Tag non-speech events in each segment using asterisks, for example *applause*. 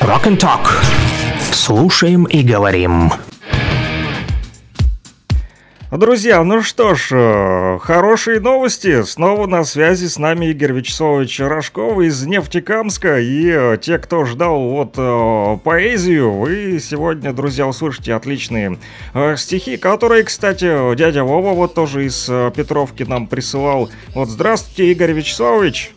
Rock and Talk. Слушаем и говорим. Друзья, ну что ж, э, хорошие новости. Снова на связи с нами Игорь Вячеславович Рожков из Нефтекамска. И э, те, кто ждал вот э, поэзию, вы сегодня, друзья, услышите отличные стихи, которые, кстати, дядя Вова вот тоже из Петровки нам присылал. Вот здравствуйте, Игорь Вячеславович.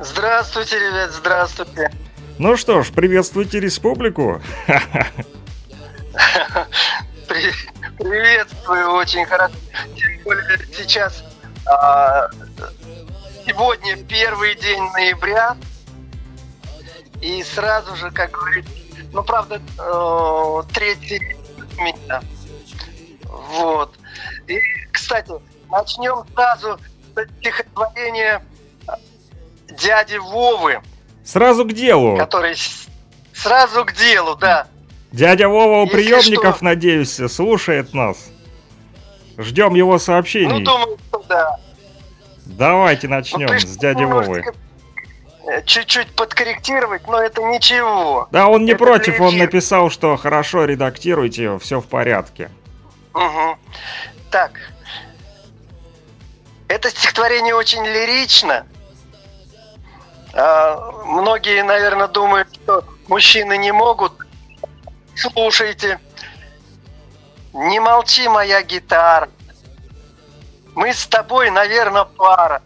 Здравствуйте, ребят, здравствуйте. Ну что ж, приветствуйте республику. *laughs* Приветствую, очень хорошо. Сейчас а, сегодня первый день ноября. И сразу же, как говорится, ну, правда, э, третий меня. Вот. И, кстати, начнем сразу с стихотворения дяди Вовы. Сразу к делу. Который сразу к делу, да. Дядя Вова у Если приемников, что... надеюсь, слушает нас. Ждем его сообщений. Ну, думаю, что да. Давайте начнем ну, с дяди Вовы. Э, чуть-чуть подкорректировать, но это ничего. Да, он не это против, он написал, что хорошо редактируйте, все в порядке. Угу. Так. Это стихотворение очень лирично. А, многие, наверное, думают, что мужчины не могут слушайте. Не молчи, моя гитара. Мы с тобой, наверное, пара.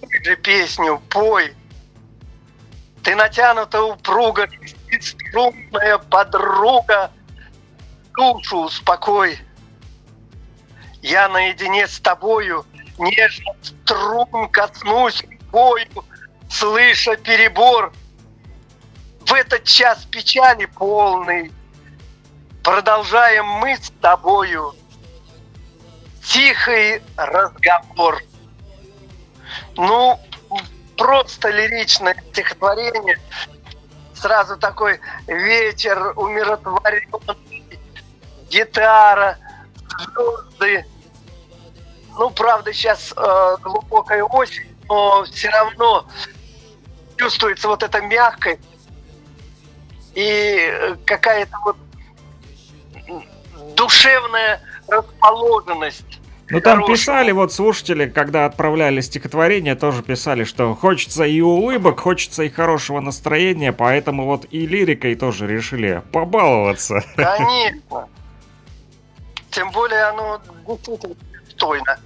Ты же песню пой. Ты натянута упруга, струнная подруга. Душу успокой. Я наедине с тобою нежно струн коснусь бою, слыша перебор – в этот час печали полный продолжаем мы с тобою тихий разговор. Ну, просто лиричное стихотворение. Сразу такой вечер умиротворенный, гитара, звезды. Ну, правда, сейчас э, глубокая осень, но все равно чувствуется вот эта мягкость и э, какая-то вот душевная расположенность. Ну там писали вот слушатели, когда отправляли стихотворение, тоже писали, что хочется и улыбок, хочется и хорошего настроения, поэтому вот и лирикой тоже решили побаловаться. Конечно. Тем более оно действительно стойно.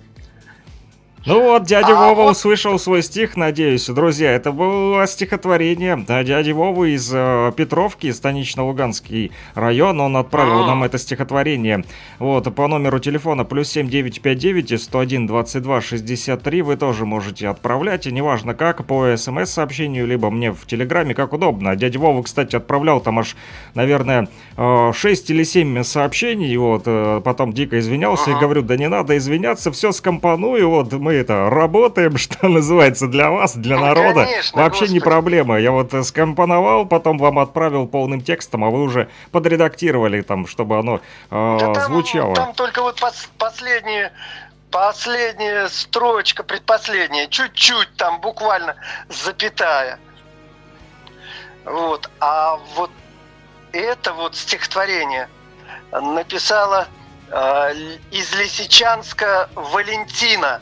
Ну вот, дядя а Вова вот... услышал свой стих, надеюсь. Друзья, это было стихотворение да, дяди Вовы из э, Петровки, станично-луганский район. Он отправил а нам это стихотворение. Вот, по номеру телефона плюс 7959 101 22 63 вы тоже можете отправлять. И неважно как, по смс-сообщению, либо мне в Телеграме, как удобно. Дядя Вова, кстати, отправлял там аж, наверное, 6 э, или 7 сообщений. Вот, э, потом дико извинялся ага. и говорю, да не надо извиняться, все скомпоную. Вот, мы мы это работаем, *laughs* что называется, для вас, для ну, народа. Конечно, Вообще господи. не проблема. Я вот э, скомпоновал, потом вам отправил полным текстом, а вы уже подредактировали там, чтобы оно э, да там, звучало. Там только вот пос последние последняя строчка, предпоследняя, чуть-чуть там буквально запятая. Вот. А вот это вот стихотворение написала э, из Лисичанска Валентина.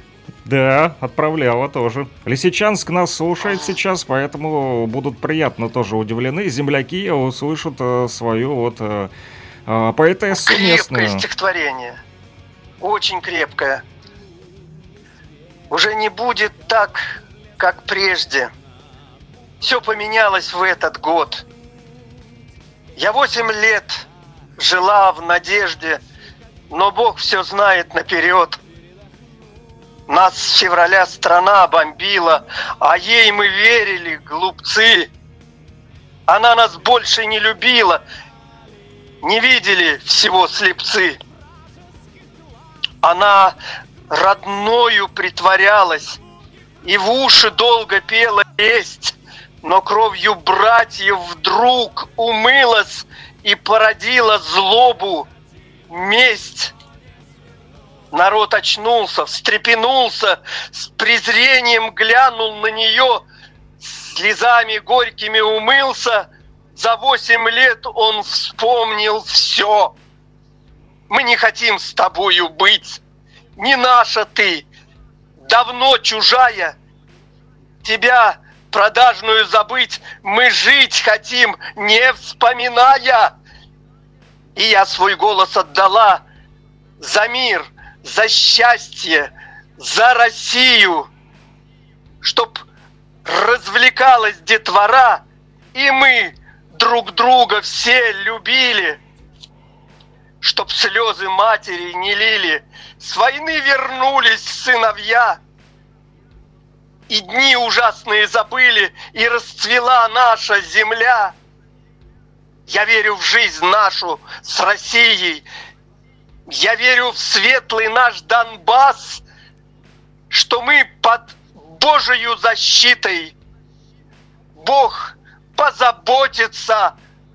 Да, отправляла тоже. Лисичанск нас слушает сейчас, поэтому будут приятно тоже удивлены. Земляки услышат э, свою вот э, э, поэтессу. Крепкое стихотворение. Очень крепкое. Уже не будет так, как прежде. Все поменялось в этот год. Я восемь лет жила в надежде, но Бог все знает наперед – нас с февраля страна бомбила, а ей мы верили, глупцы. Она нас больше не любила, не видели всего слепцы. Она родною притворялась и в уши долго пела есть, но кровью братьев вдруг умылась и породила злобу, месть. Народ очнулся, встрепенулся, с презрением глянул на нее, слезами горькими умылся, за восемь лет он вспомнил все. Мы не хотим с тобою быть, не наша ты, давно чужая. Тебя продажную забыть, мы жить хотим, не вспоминая. И я свой голос отдала за мир, за счастье, за Россию, чтоб развлекалась детвора, и мы друг друга все любили, чтоб слезы матери не лили, с войны вернулись сыновья, и дни ужасные забыли, и расцвела наша земля. Я верю в жизнь нашу с Россией, я верю в светлый наш Донбасс, что мы под Божию защитой. Бог позаботится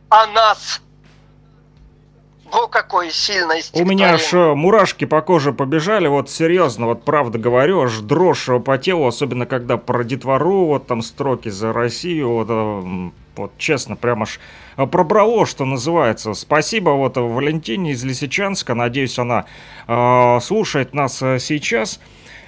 о нас. О, какое сильное У меня аж э, мурашки по коже побежали, вот серьезно, вот правда говорю, аж дрожь по телу, особенно когда про детвору, вот там строки за Россию, вот, э, вот честно, прям аж э, пробрало, что называется. Спасибо вот Валентине из Лисичанска, надеюсь, она э, слушает нас сейчас.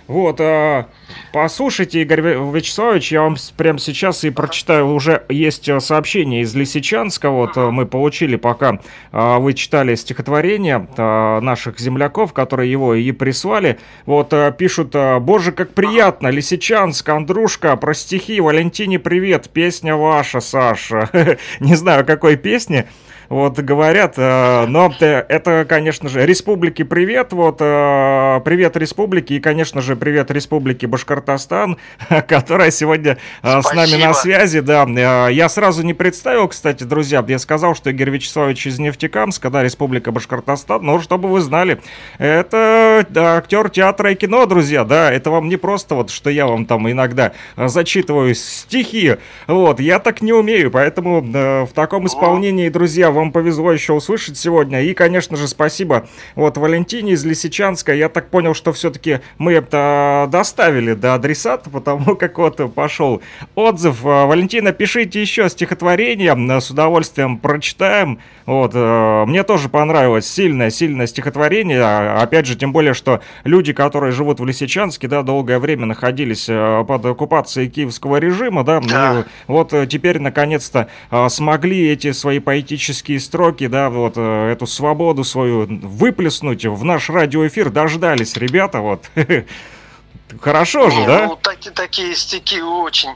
Вот, а, послушайте, Игорь Вячеславович, я вам прямо сейчас и прочитаю, уже есть э, сообщение из Лисичанска, вот uh мы получили, пока а, вы читали стихотворение а, наших земляков, которые его и прислали, вот, а, пишут, а, боже, как приятно, Лисичанск, Андрушка, про стихи, Валентине привет, песня ваша, Саша, *laughs* не знаю, какой песни, вот говорят, э, но это, конечно же, республики привет, вот, э, привет республики и, конечно же, привет республике Башкортостан, *laughs* которая сегодня Спасибо. Э, с нами на связи, да. Я сразу не представил, кстати, друзья, я сказал, что Игорь Вячеславович из Нефтекамска, да, республика Башкортостан, но чтобы вы знали, это актер театра и кино, друзья, да, это вам не просто вот, что я вам там иногда зачитываю стихи, вот, я так не умею, поэтому в таком исполнении, друзья, вам повезло еще услышать сегодня. И, конечно же, спасибо вот Валентине из Лисичанска. Я так понял, что все-таки мы это доставили до адресата, потому *laughs* как вот пошел отзыв. А, Валентина, пишите еще стихотворение, с удовольствием прочитаем. Вот, э, мне тоже понравилось сильное-сильное стихотворение. А, опять же, тем более, что люди, которые живут в Лисичанске, да, долгое время находились э, под оккупацией киевского режима, да, да. И вот э, теперь наконец-то смогли эти свои поэтические такие строки, да, вот э, эту свободу свою выплеснуть в наш радиоэфир дождались, ребята, вот. *laughs* Хорошо же, да? Ну, таки, такие стихи очень.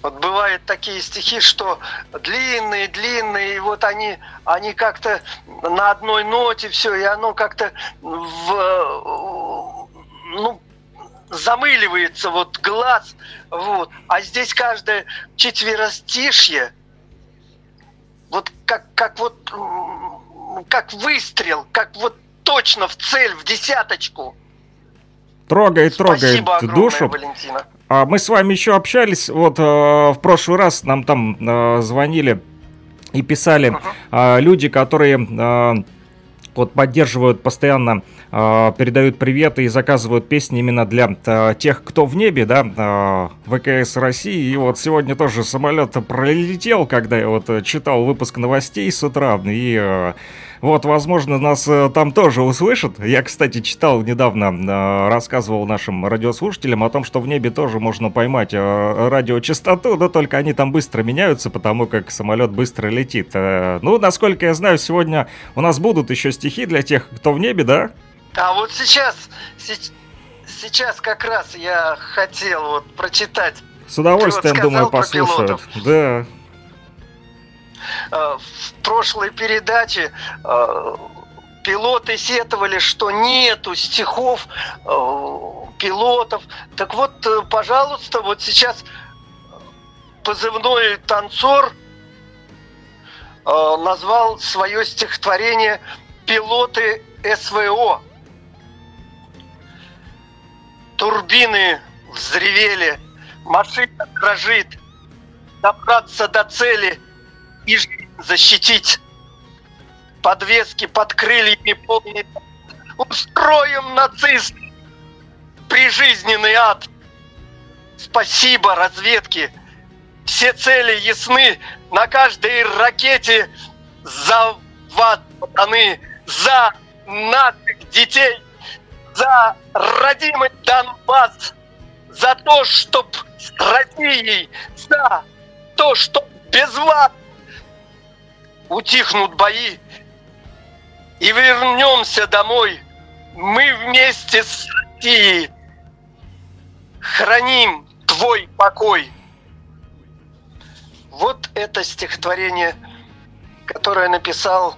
Вот бывают такие стихи, что длинные, длинные, и вот они, они как-то на одной ноте все, и оно как-то в, ну, замыливается вот глаз, вот. А здесь каждое четверостишье, вот как, как вот как выстрел, как вот точно в цель, в десяточку. Трогает, трогает огромное, душу. Валентина. А мы с вами еще общались, вот э, в прошлый раз нам там э, звонили и писали uh-huh. э, люди, которые э, вот поддерживают постоянно, э, передают приветы и заказывают песни именно для э, тех, кто в небе, да, э, ВКС России. И вот сегодня тоже самолет пролетел, когда я вот читал выпуск новостей с утра, и э, вот, возможно, нас э, там тоже услышат. Я, кстати, читал недавно, э, рассказывал нашим радиослушателям о том, что в небе тоже можно поймать э, радиочастоту, но только они там быстро меняются, потому как самолет быстро летит. Ну, насколько я знаю, сегодня у нас будут еще стихи для тех, кто в небе, да? А вот сейчас, сейчас как раз я хотел вот прочитать. С удовольствием, вот думаю, послушают. Да. Э, в прошлой передаче э, пилоты сетовали, что нету стихов э, пилотов. Так вот, пожалуйста, вот сейчас позывной танцор назвал свое стихотворение «Пилоты СВО». Турбины взревели, машина дрожит, добраться до цели – и защитить. Подвески под крыльями полные. Устроим нацист прижизненный ад. спасибо разведке. Все цели ясны, на каждой ракете заводаны за наших детей, за родимый Донбасс, за то, чтоб с Россией, за то, что без вас утихнут бои и вернемся домой. Мы вместе с Россией храним твой покой. Вот это стихотворение, которое написал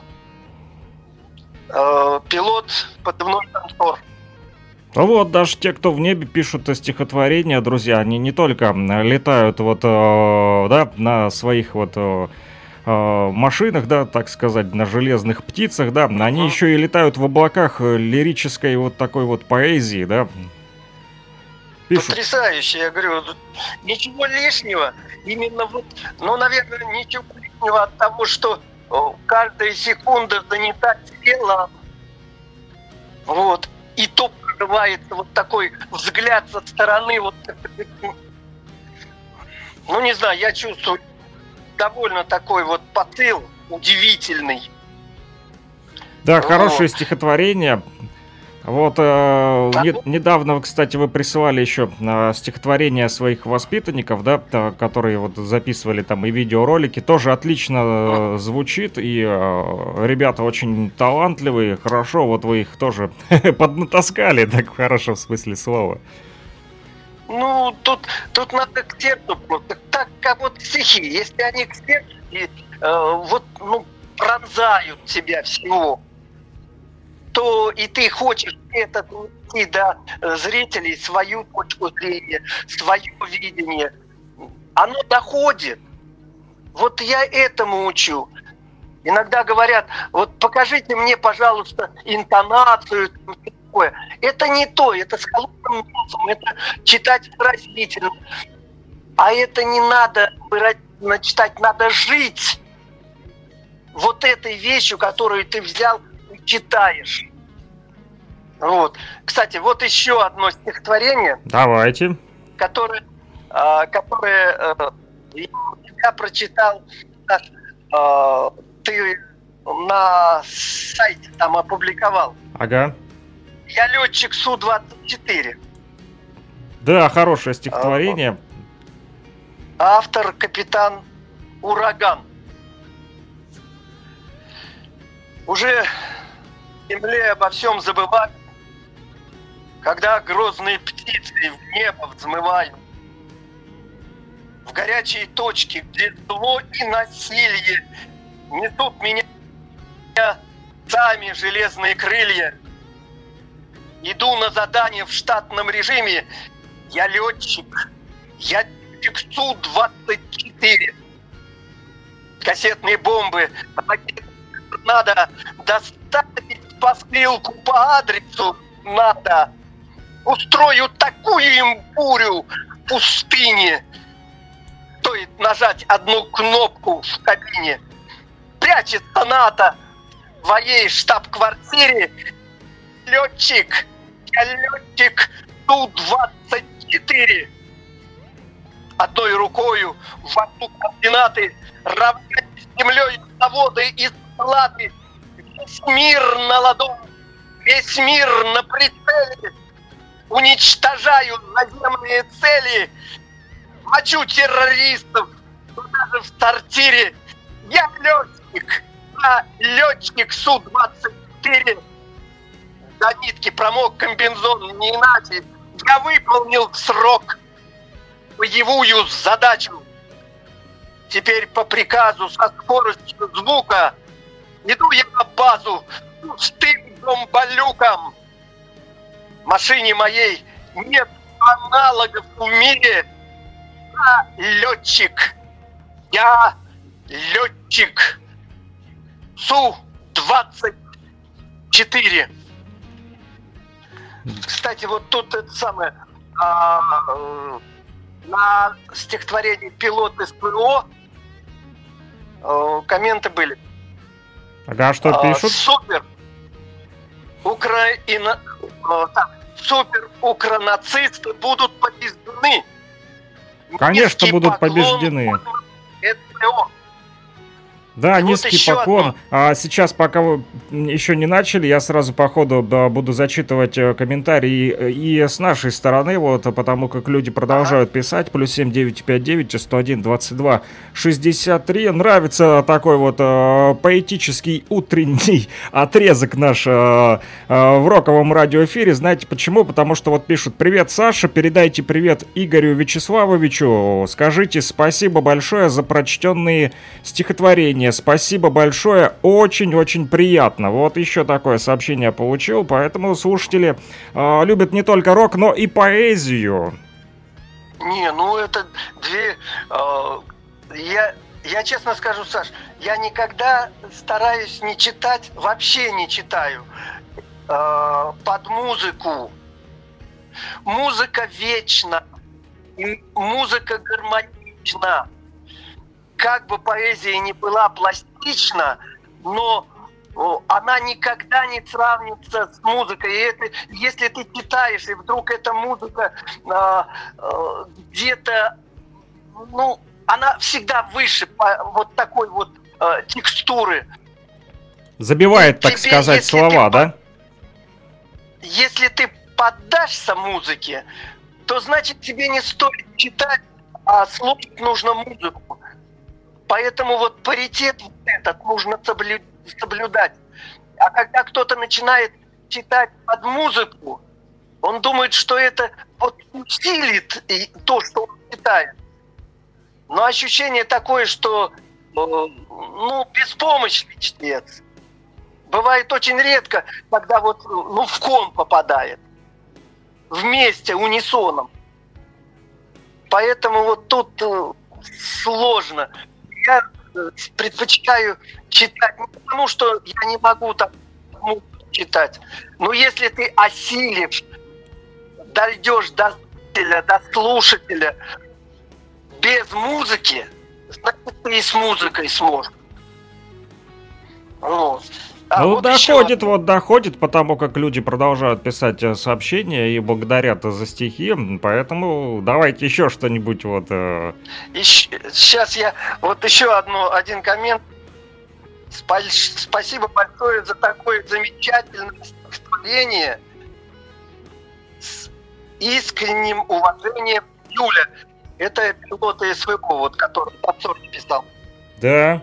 э, пилот подвной. Ну вот, даже те, кто в небе пишут стихотворения, друзья, они не только летают вот, э, да, на своих вот э, э, машинах, да, так сказать, на железных птицах, да, они еще и летают в облаках лирической вот такой вот поэзии, да. Пишут. Потрясающе, я говорю, ничего лишнего, именно вот, ну, наверное, ничего лишнего от того, что каждая секунда занята телом, вот, и то открывается вот такой взгляд со стороны, вот, ну не знаю, я чувствую довольно такой вот посыл удивительный. Да, вот. хорошее стихотворение. Вот, э, не, недавно, кстати, вы присылали еще э, стихотворения своих воспитанников, да, которые вот записывали там и видеоролики, тоже отлично э, звучит, и э, ребята очень талантливые, хорошо, вот вы их тоже *laughs* поднатаскали, так хорошо в смысле слова. Ну, тут, тут надо к сердцу просто, так как вот стихи, если они к сердцу, э, вот, ну, пронзают тебя всего, то и ты хочешь это донести до зрителей свою точку зрения, свое видение. Оно доходит. Вот я этому учу. Иногда говорят, вот покажите мне, пожалуйста, интонацию, такое. Это не то, это с холодным носом, это читать выразительно. А это не надо выразительно читать, надо жить вот этой вещью, которую ты взял читаешь. Вот. Кстати, вот еще одно стихотворение. Давайте. Которое, а, которое э, я прочитал. Э, ты на сайте там опубликовал. Ага. Я летчик Су-24. Да, хорошее стихотворение. Автор капитан Ураган. Уже земле обо всем забывать, когда грозные птицы в небо взмывают, в горячие точки, где зло и насилие несут меня сами железные крылья. Иду на задание в штатном режиме. Я летчик. Я летчик Су-24. Кассетные бомбы. Надо доставить посылку по адресу надо. Устрою такую им бурю в пустыне. Стоит нажать одну кнопку в кабине. Прячется НАТО в твоей штаб-квартире. Летчик, летчик Ту-24. Одной рукою вокруг координаты равнять землей заводы и склады Весь мир на ладони, весь мир на прицеле. Уничтожаю наземные цели. Мочу террористов, даже в сортире. Я летчик, я летчик Су-24. До нитки промок комбинзон не иначе. Я выполнил срок боевую задачу. Теперь по приказу со скоростью звука Иду я на базу с тым бомболюком. Машине моей нет аналогов в мире. Я летчик. Я летчик. Су-24. Кстати, вот тут это самое, а, на стихотворении «Пилот СПО» э, комменты были. Ага, что а, пишут? Супер. Украина... Так, супер укронацисты будут побеждены. Конечно, Низкий будут побеждены. Это всё. Да, И вот низкий еще поклон. одно. А сейчас, пока вы еще не начали, я сразу по ходу да, буду зачитывать э, комментарии э, и с нашей стороны, вот, потому как люди продолжают писать. Плюс 7959 101 22 63. Нравится такой вот э, поэтический утренний *laughs* отрезок наш э, э, в роковом радиоэфире. Знаете почему? Потому что вот пишут «Привет, Саша, передайте привет Игорю Вячеславовичу. Скажите спасибо большое за прочтенные стихотворения. Спасибо большое, очень-очень приятно». Вот еще такое сообщение получил, поэтому слушатели э, любят не только рок, но и поэзию. Не, ну это две... э, я, я честно скажу, Саш, я никогда стараюсь не читать, вообще не читаю э, под музыку. Музыка вечна, музыка гармонична. Как бы поэзия ни была пластична, но она никогда не сравнится с музыкой. И это, если ты читаешь, и вдруг эта музыка а, а, где-то, ну, она всегда выше по- вот такой вот а, текстуры. Забивает, так Тебе, сказать, слова, ты да? Если ты поддашься музыке, то значит тебе не стоит читать, а слушать нужно музыку. Поэтому вот паритет вот этот нужно соблю- соблюдать. А когда кто-то начинает читать под музыку, он думает, что это вот усилит то, что он читает. Но ощущение такое, что э, ну, беспомощный чтец. Бывает очень редко, когда вот ну, в ком попадает. Вместе, унисоном. Поэтому вот тут э, сложно. Я э, предпочитаю читать не потому, что я не могу так ну, читать. Но если ты осилишь, дойдешь до зрителя, до слушателя без музыки, значит, ты и с музыкой сможешь. Вот. А ну, вот еще доходит, вот доходит, потому как люди продолжают писать э, сообщения и благодарят за стихи, поэтому давайте еще что-нибудь вот... э, сейчас я вот еще одно, один коммент. Спа- Спасибо большое за такое замечательное стихотворение с искренним уважением Юля. Это пилот СВО, вот, который танцор писал. Да.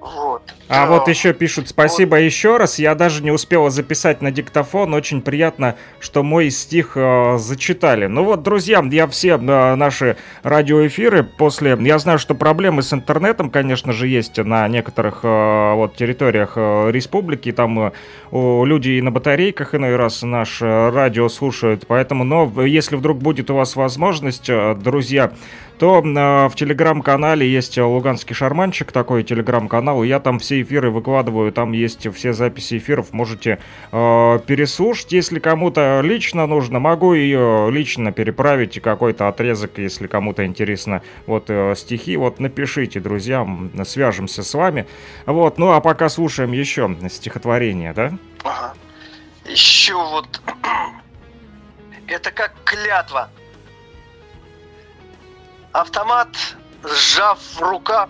Вот. А вот еще пишут спасибо еще раз. Я даже не успела записать на диктофон. Очень приятно, что мой стих э, зачитали. Ну вот, друзья, я все э, наши радиоэфиры после... Я знаю, что проблемы с интернетом, конечно же, есть на некоторых э, вот территориях э, республики. Там э, люди и на батарейках иной раз наш э, радио слушают. Поэтому, но если вдруг будет у вас возможность, э, друзья, то э, в телеграм-канале есть э, Луганский Шарманчик, такой телеграм-канал, и я там все эфиры выкладываю, там есть все записи эфиров, можете э, переслушать, если кому-то лично нужно, могу ее лично переправить, и какой-то отрезок, если кому-то интересно, вот э, стихи, вот напишите, друзья, свяжемся с вами, вот, ну а пока слушаем еще стихотворение, да? Ага. Еще вот *clears throat* это как клятва. Автомат, сжав в руках,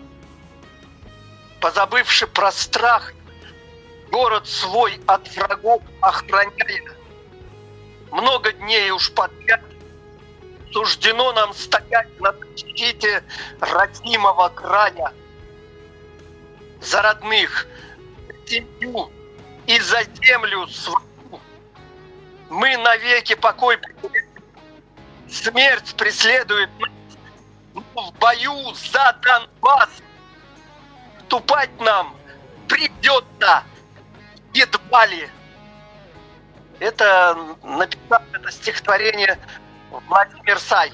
позабывший про страх, город свой от врагов охраняя. Много дней уж подряд суждено нам стоять на защите родимого края. За родных, семью и за землю свою. Мы навеки покой. Смерть преследует нас. Но в бою за Донбасс вступать нам придется едва ли. Это написал это стихотворение Владимир Сай.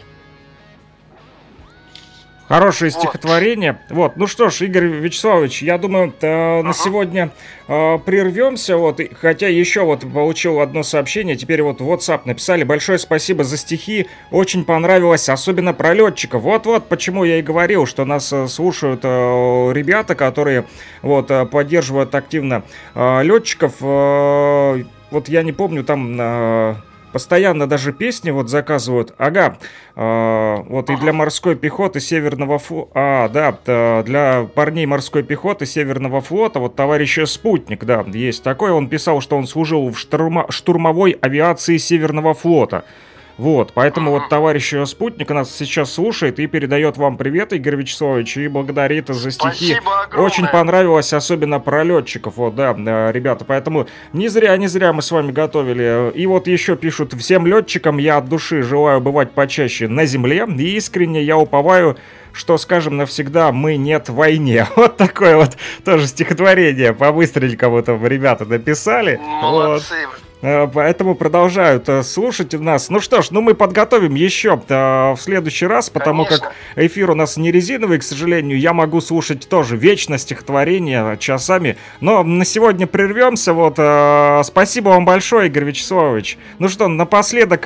Хорошее Вот. стихотворение. Вот, ну что ж, Игорь Вячеславович, я думаю, э, на Ага. сегодня э, прервемся. Вот, и- хотя еще вот получил одно сообщение, теперь вот в WhatsApp написали. Большое спасибо за стихи, очень понравилось, особенно про летчиков. Вот-вот, почему я и говорил, что нас э, слушают э, ребята, которые вот э, поддерживают активно летчиков. Вот я не помню, там э, постоянно даже песни вот заказывают. Ага, э, вот и для морской пехоты Северного флота, а, да, для парней морской пехоты Северного флота, вот товарищ Спутник, да, есть такой, он писал, что он служил в штурма, штурмовой авиации Северного флота. Вот, поэтому вот товарищ спутник нас сейчас слушает и передает вам привет, Игорь Вячеславович, и благодарит за стихи. Очень понравилось, особенно про летчиков, вот, да, ребята, поэтому не зря, не зря мы с вами готовили. И вот еще пишут, всем летчикам я от души желаю бывать почаще на земле, и искренне я уповаю, что, скажем, навсегда мы нет в войне. *laughs* Вот такое вот тоже стихотворение по-быстренькому там ребята написали. Молодцы. Вот. Э, поэтому продолжают э, слушать нас. Ну что ж, ну мы подготовим еще э, в следующий раз, потому Конечно. как эфир у нас не резиновый, к сожалению. Я могу слушать тоже вечно стихотворение часами. Но на сегодня прервемся. Вот, спасибо вам большое, Игорь Вячеславович. Ну что, напоследок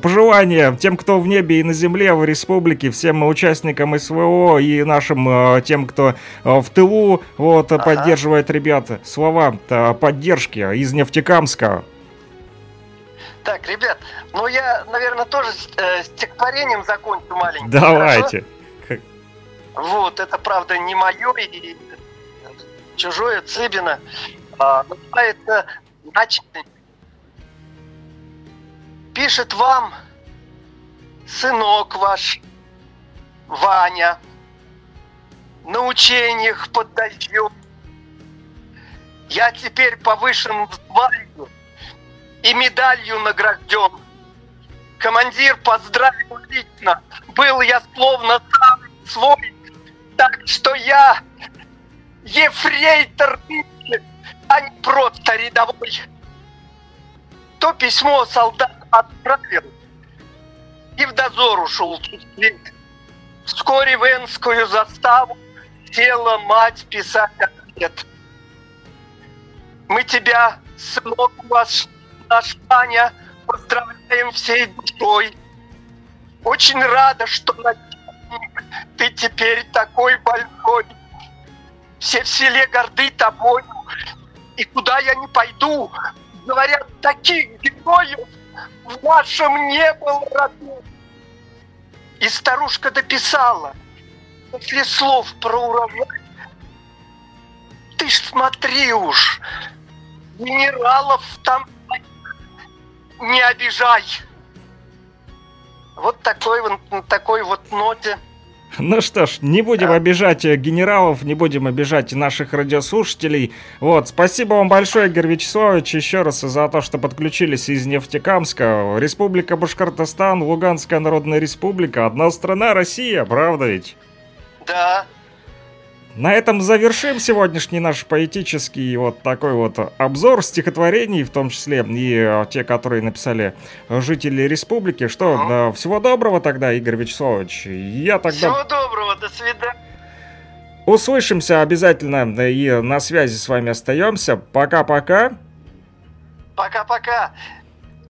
пожелания тем, кто в небе и на земле, в республике, всем участникам СВО и нашим тем, кто в тылу, вот, ага. поддерживает ребята. Слова поддержки из Нефтекамска. Так, ребят, ну я, наверное, тоже э, стихотворением закончу маленьким. Давайте. Хорошо? Вот, это правда не мое и чужое Цыбина. А, называется «Начатый». Пишет вам сынок ваш, Ваня, на учениях под дождем. Я теперь повышен в звании, и медалью награжден. Командир поздравил лично, был я словно сам свой, так что я ефрейтор, а не просто рядовой. То письмо солдат отправил, и в дозор ушел Вскоре в Энскую заставу села мать писать ответ. Мы тебя, сынок ваш, наш Ваня, поздравляем всей душой. Очень рада, что начальник, ты теперь такой большой. Все в селе горды тобою, и куда я не пойду, говорят, таких героев в нашем не было роду. И старушка дописала, после слов про урожай, ты ж смотри уж, генералов там не обижай. Вот такой, вот такой вот ноте. Ну что ж, не будем обижать э, генералов, не будем обижать наших радиослушателей. Вот, спасибо вам большое, Игорь Вячеславович, еще раз за то, что подключились из Нефтекамска. Республика Башкортостан, Луганская Народная Республика, одна страна, Россия, правда ведь? Да, на этом завершим сегодняшний наш поэтический вот такой вот обзор стихотворений, в том числе и э, те, которые написали жители республики. Что, да, всего доброго тогда, Игорь Вячеславович. Я тогда... Всего доброго, до свидания. Услышимся обязательно и на связи с вами остаемся. Пока-пока. Пока-пока.